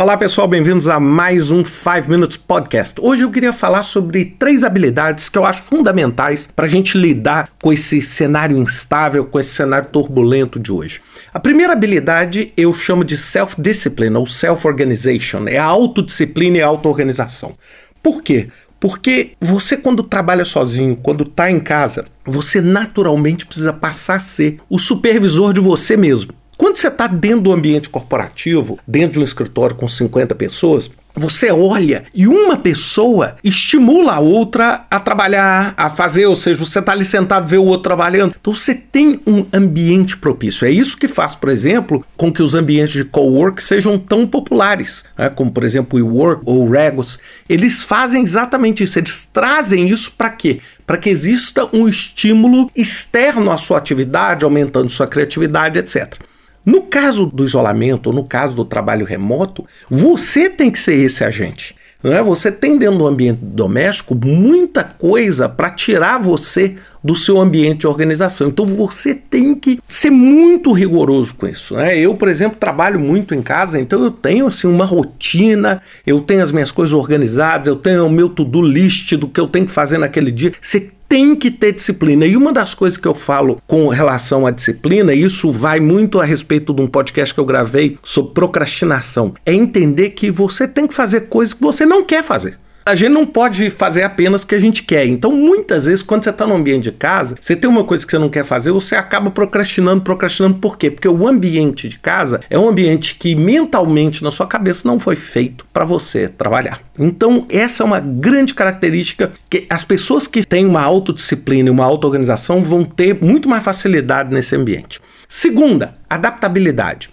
Olá pessoal, bem-vindos a mais um 5 Minutes Podcast. Hoje eu queria falar sobre três habilidades que eu acho fundamentais para a gente lidar com esse cenário instável, com esse cenário turbulento de hoje. A primeira habilidade eu chamo de self-discipline ou self-organization, é a autodisciplina e a auto-organização. Por quê? Porque você, quando trabalha sozinho, quando está em casa, você naturalmente precisa passar a ser o supervisor de você mesmo. Quando você está dentro do ambiente corporativo, dentro de um escritório com 50 pessoas, você olha e uma pessoa estimula a outra a trabalhar, a fazer, ou seja, você está ali sentado vê o outro trabalhando. Então você tem um ambiente propício. É isso que faz, por exemplo, com que os ambientes de cowork sejam tão populares, né? como por exemplo o WeWork ou o Regos. Eles fazem exatamente isso. Eles trazem isso para quê? Para que exista um estímulo externo à sua atividade, aumentando sua criatividade, etc. No caso do isolamento, no caso do trabalho remoto, você tem que ser esse agente. Não é? Você tem dentro do ambiente doméstico muita coisa para tirar você do seu ambiente de organização. Então você tem que ser muito rigoroso com isso. Né? Eu, por exemplo, trabalho muito em casa, então eu tenho assim uma rotina, eu tenho as minhas coisas organizadas, eu tenho o meu to-do list do que eu tenho que fazer naquele dia. Você tem que ter disciplina. E uma das coisas que eu falo com relação à disciplina, e isso vai muito a respeito de um podcast que eu gravei sobre procrastinação, é entender que você tem que fazer coisas que você não quer fazer a gente não pode fazer apenas o que a gente quer. Então, muitas vezes, quando você está no ambiente de casa, você tem uma coisa que você não quer fazer, você acaba procrastinando, procrastinando. Por quê? Porque o ambiente de casa é um ambiente que mentalmente na sua cabeça não foi feito para você trabalhar. Então, essa é uma grande característica que as pessoas que têm uma autodisciplina e uma auto-organização vão ter muito mais facilidade nesse ambiente. Segunda, adaptabilidade.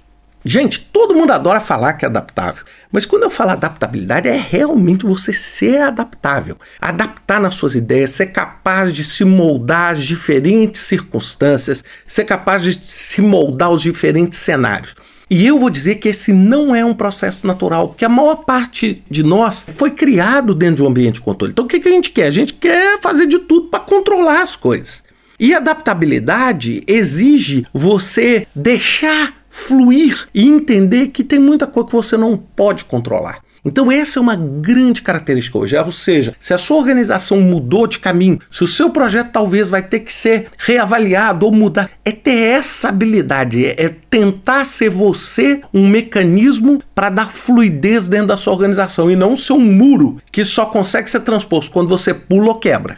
Gente, todo mundo adora falar que é adaptável, mas quando eu falo adaptabilidade, é realmente você ser adaptável, adaptar nas suas ideias, ser capaz de se moldar às diferentes circunstâncias, ser capaz de se moldar aos diferentes cenários. E eu vou dizer que esse não é um processo natural, porque a maior parte de nós foi criado dentro de um ambiente de controle. Então o que, que a gente quer? A gente quer fazer de tudo para controlar as coisas. E adaptabilidade exige você deixar fluir e entender que tem muita coisa que você não pode controlar. Então, essa é uma grande característica hoje. Ou seja, se a sua organização mudou de caminho, se o seu projeto talvez vai ter que ser reavaliado ou mudar, é ter essa habilidade, é, é tentar ser você um mecanismo para dar fluidez dentro da sua organização e não ser um muro que só consegue ser transposto quando você pula ou quebra.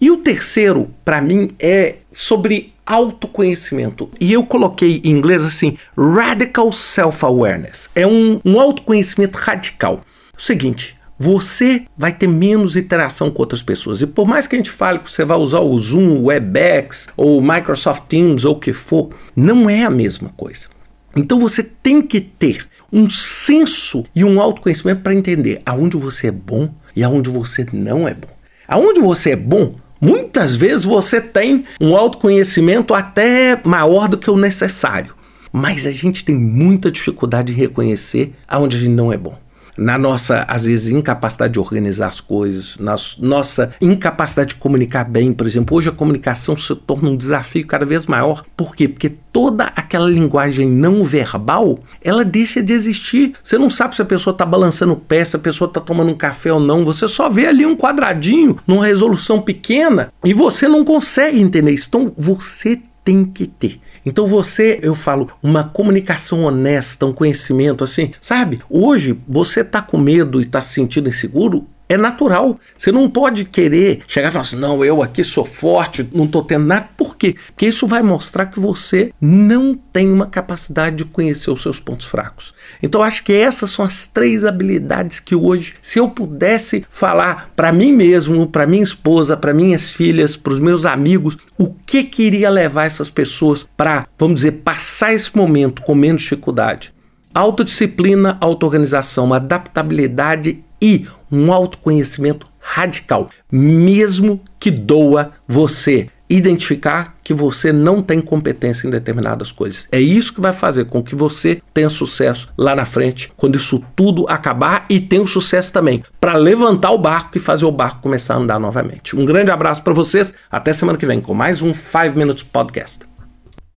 E o terceiro, para mim, é sobre autoconhecimento. E eu coloquei em inglês assim: radical self-awareness. É um, um autoconhecimento radical. O seguinte. Você vai ter menos interação com outras pessoas. E por mais que a gente fale que você vai usar o Zoom, o WebEx, ou Microsoft Teams, ou o que for, não é a mesma coisa. Então você tem que ter um senso e um autoconhecimento para entender aonde você é bom e aonde você não é bom. Aonde você é bom, Muitas vezes você tem um autoconhecimento até maior do que o necessário, mas a gente tem muita dificuldade em reconhecer aonde a gente não é bom na nossa, às vezes, incapacidade de organizar as coisas, na nossa incapacidade de comunicar bem, por exemplo. Hoje a comunicação se torna um desafio cada vez maior. Por quê? Porque toda aquela linguagem não verbal, ela deixa de existir. Você não sabe se a pessoa está balançando o pé, se a pessoa está tomando um café ou não. Você só vê ali um quadradinho, numa resolução pequena, e você não consegue entender isso. Então, você tem que ter. Então você, eu falo, uma comunicação honesta, um conhecimento assim, sabe? Hoje você tá com medo e tá se sentindo inseguro, é natural. Você não pode querer chegar e falar assim: não, eu aqui sou forte, não estou tendo nada. Por quê? Porque isso vai mostrar que você não tem uma capacidade de conhecer os seus pontos fracos. Então, acho que essas são as três habilidades que hoje, se eu pudesse falar para mim mesmo, para minha esposa, para minhas filhas, para os meus amigos, o que queria levar essas pessoas para, vamos dizer, passar esse momento com menos dificuldade? Autodisciplina, autoorganização, adaptabilidade e um autoconhecimento radical, mesmo que doa você identificar que você não tem competência em determinadas coisas. É isso que vai fazer com que você tenha sucesso lá na frente, quando isso tudo acabar e tenha o sucesso também para levantar o barco e fazer o barco começar a andar novamente. Um grande abraço para vocês, até semana que vem com mais um 5 Minutes Podcast.